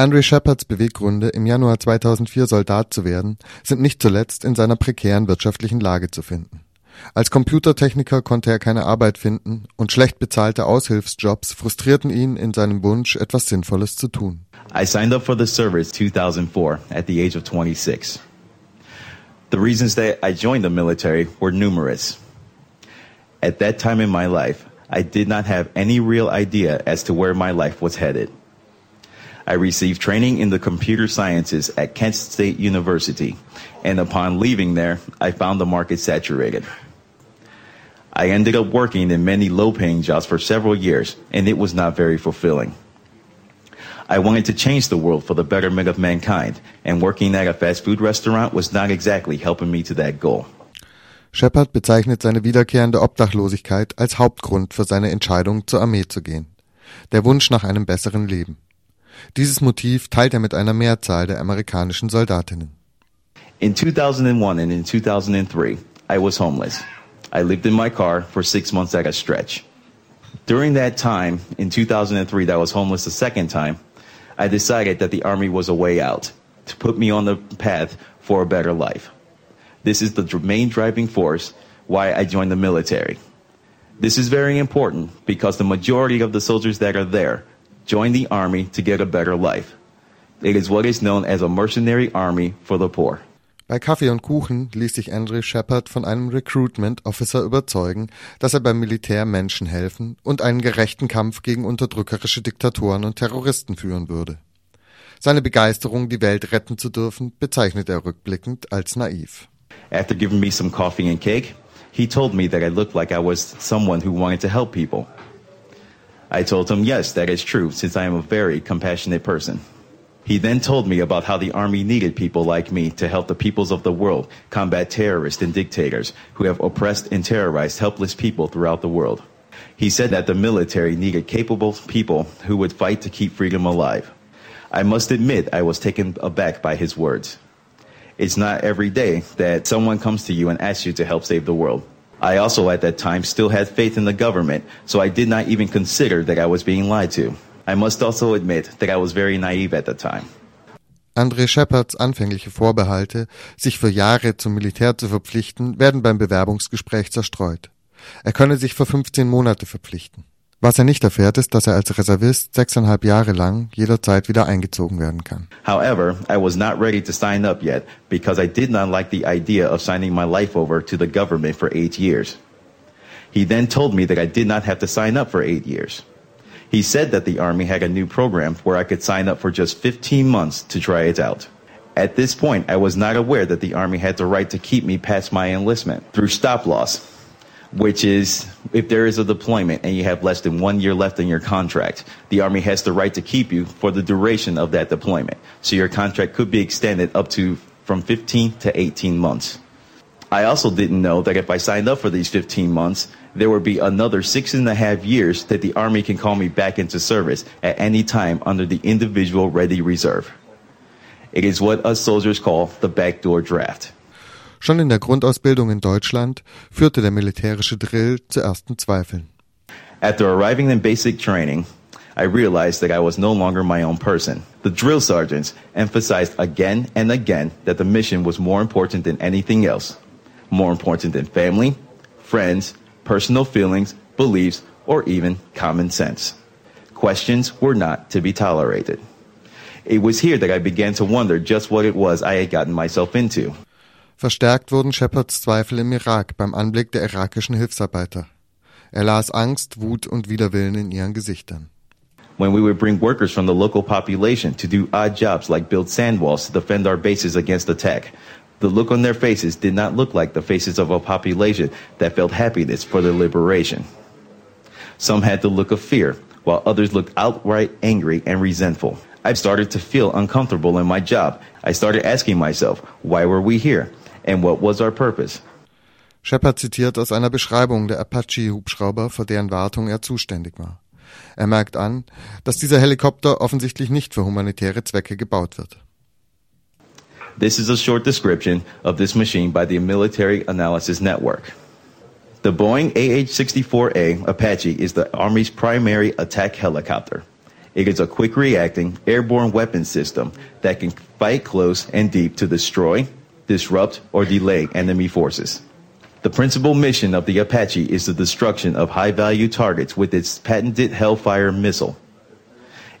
Andre Shepards Beweggründe, im Januar 2004 Soldat zu werden, sind nicht zuletzt in seiner prekären wirtschaftlichen Lage zu finden. Als Computertechniker konnte er keine Arbeit finden und schlecht bezahlte Aushilfsjobs frustrierten ihn in seinem Wunsch, etwas Sinnvolles zu tun. I signed up for the service 2004 at the age of 26. The reasons that I joined the military were numerous. At that time in my life, I did not have any real idea as to where my life was headed. I received training in the computer sciences at Kent State University, and upon leaving there, I found the market saturated. I ended up working in many low paying jobs for several years, and it was not very fulfilling. I wanted to change the world for the betterment of mankind, and working at a fast food restaurant was not exactly helping me to that goal. Shepherd bezeichnet seine wiederkehrende Obdachlosigkeit als Hauptgrund für seine Entscheidung, zur Armee zu gehen. Der Wunsch nach einem besseren Leben. Dieses Motiv teilt er mit einer Mehrzahl der amerikanischen Soldatinnen. In 2001 and in 2003, I was homeless. I lived in my car for six months at a stretch. During that time, in 2003, that I was homeless the second time, I decided that the Army was a way out to put me on the path for a better life. This is the main driving force why I joined the military. This is very important because the majority of the soldiers that are there join the army to get a better life. It is what is known as a mercenary army for the poor. Bei Kaffee und Kuchen ließ sich Andrew Shepard von einem Recruitment Officer überzeugen, dass er beim Militär Menschen helfen und einen gerechten Kampf gegen unterdrückerische Diktatoren und Terroristen führen würde. Seine Begeisterung, die Welt retten zu dürfen, bezeichnet er rückblickend als naiv. After giving me some coffee and cake, he told me that I looked like I was someone who wanted to help people. I told him, yes, that is true, since I am a very compassionate person. He then told me about how the Army needed people like me to help the peoples of the world combat terrorists and dictators who have oppressed and terrorized helpless people throughout the world. He said that the military needed capable people who would fight to keep freedom alive. I must admit I was taken aback by his words. It's not every day that someone comes to you and asks you to help save the world. I also, at that time, still had faith in the government, so I did not even consider that I was being lied to. I must also admit that I was very naive at the time. André Shepards anfängliche Vorbehalte, sich für Jahre zum Militär zu verpflichten, werden beim Bewerbungsgespräch zerstreut. Er könne sich für 15 Monate verpflichten. Was er nicht erfährt, ist, dass er als Reservist sechseinhalb Jahre lang jederzeit wieder eingezogen werden kann. However, I was not ready to sign up yet because I did not like the idea of signing my life over to the government for eight years. He then told me that I did not have to sign up for eight years. He said that the Army had a new program where I could sign up for just 15 months to try it out. At this point, I was not aware that the Army had the right to keep me past my enlistment through stop loss which is if there is a deployment and you have less than one year left in your contract, the Army has the right to keep you for the duration of that deployment. So your contract could be extended up to from 15 to 18 months. I also didn't know that if I signed up for these 15 months, there would be another six and a half years that the Army can call me back into service at any time under the individual ready reserve. It is what us soldiers call the backdoor draft. Schon in der Grundausbildung in Deutschland führte der militärische Drill zu ersten Zweifeln. After arriving in basic training, I realized that I was no longer my own person. The drill sergeants emphasized again and again that the mission was more important than anything else, more important than family, friends, personal feelings, beliefs, or even common sense. Questions were not to be tolerated. It was here that I began to wonder just what it was I had gotten myself into. Verstärkt wurden Shepherds Zweifel im Irak beim Anblick der irakischen Hilfsarbeiter. Er las Angst, Wut und Widerwillen in ihren Gesichtern. When we would bring workers from the local population to do odd jobs like build sand walls to defend our bases against attack, the look on their faces did not look like the faces of a population that felt happiness for their liberation. Some had the look of fear, while others looked outright angry and resentful. I started to feel uncomfortable in my job. I started asking myself, why were we here? And what was our purpose. Shepard zitiert aus einer Beschreibung der Apache-Hubschrauber, für deren Wartung er zuständig war. Er merkt an, dass dieser Helikopter offensichtlich nicht für humanitäre Zwecke gebaut wird. This is a short description of this machine by the Military Analysis Network. The Boeing AH-64A Apache is the Army's primary attack helicopter. It is a quick reacting airborne weapon system that can fight close and deep to destroy, disrupt, or delay enemy forces. The principal mission of the Apache is the destruction of high value targets with its patented Hellfire missile.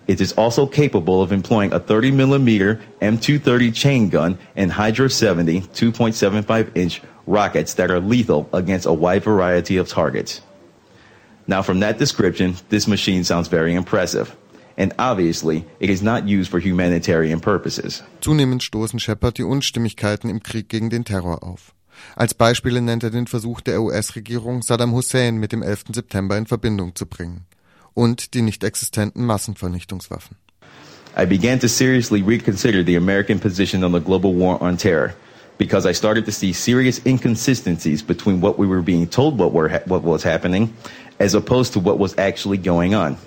It is also capable of employing a 30 millimeter M230 chain gun and Hydra 70 2.75 inch rockets that are lethal against a wide variety of targets. Now, from that description, this machine sounds very impressive. And obviously, it is not used for humanitarian purposes. Zunehmend stoßen Shepard die Unstimmigkeiten im Krieg gegen den Terror auf. Als Beispiele nennt er den Versuch der US-Regierung, Saddam Hussein mit dem 11. September in Verbindung zu bringen und die nicht existenten Massenvernichtungswaffen. I began to seriously reconsider the American position on the global war on terror because I started to see serious inconsistencies between what we were being told what, were what was happening as opposed to what was actually going on.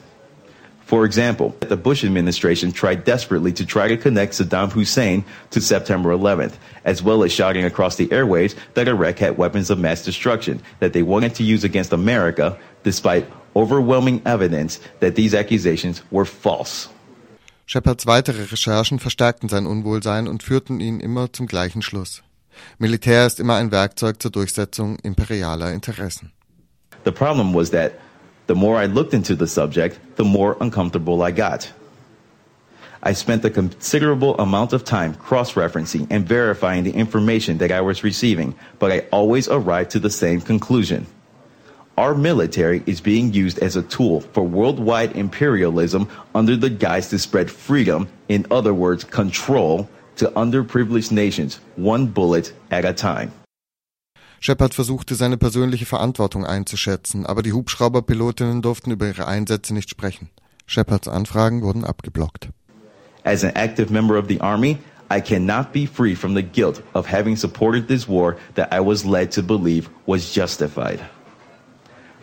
For example, the Bush administration tried desperately to try to connect Saddam Hussein to September 11th, as well as shouting across the airwaves that Iraq had weapons of mass destruction that they wanted to use against America, despite overwhelming evidence that these accusations were false. Shepherds weitere Recherchen verstärkten sein Unwohlsein und führten ihn immer zum gleichen Schluss. Militär ist immer ein Werkzeug zur Durchsetzung imperialer Interessen. The problem was that The more I looked into the subject, the more uncomfortable I got. I spent a considerable amount of time cross referencing and verifying the information that I was receiving, but I always arrived to the same conclusion. Our military is being used as a tool for worldwide imperialism under the guise to spread freedom, in other words, control, to underprivileged nations, one bullet at a time. Shepard versuchte seine persönliche Verantwortung einzuschätzen, aber die Hubschrauberpilotinnen durften über ihre Einsätze nicht sprechen. Shepards Anfragen wurden abgeblockt. As an active member of the Army, I cannot be free from the guilt of having supported this war that I was led to believe was justified.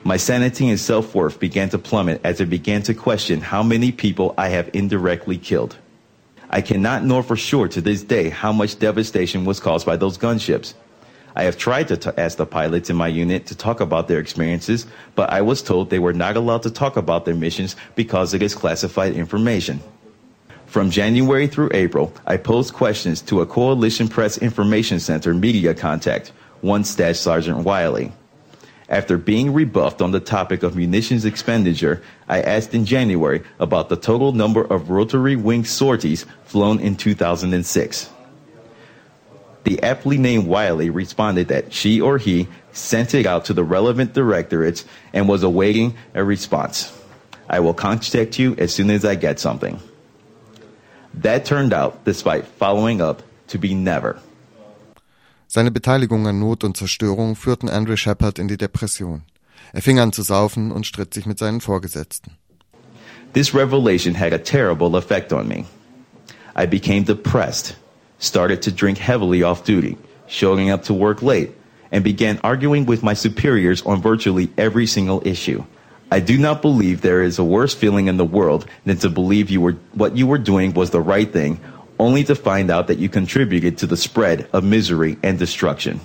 My sanity and self-worth began to plummet as I began to question how many people I have indirectly killed. I cannot know for sure to this day how much devastation was caused by those gunships. I have tried to t- ask the pilots in my unit to talk about their experiences, but I was told they were not allowed to talk about their missions because it is classified information. From January through April, I posed questions to a Coalition Press Information Center media contact, one Staff Sergeant Wiley. After being rebuffed on the topic of munitions expenditure, I asked in January about the total number of rotary wing sorties flown in 2006. The aptly named Wiley responded that she or he sent it out to the relevant directorates and was awaiting a response. I will contact you as soon as I get something. That turned out, despite following up, to be never. Seine Beteiligung an Not und Zerstörung führten André Shepherd in die Depression. Er fing an zu saufen und stritt sich mit seinen Vorgesetzten. This revelation had a terrible effect on me. I became depressed started to drink heavily off duty, showing up to work late, and began arguing with my superiors on virtually every single issue. I do not believe there is a worse feeling in the world than to believe you were, what you were doing was the right thing, only to find out that you contributed to the spread of misery and destruction.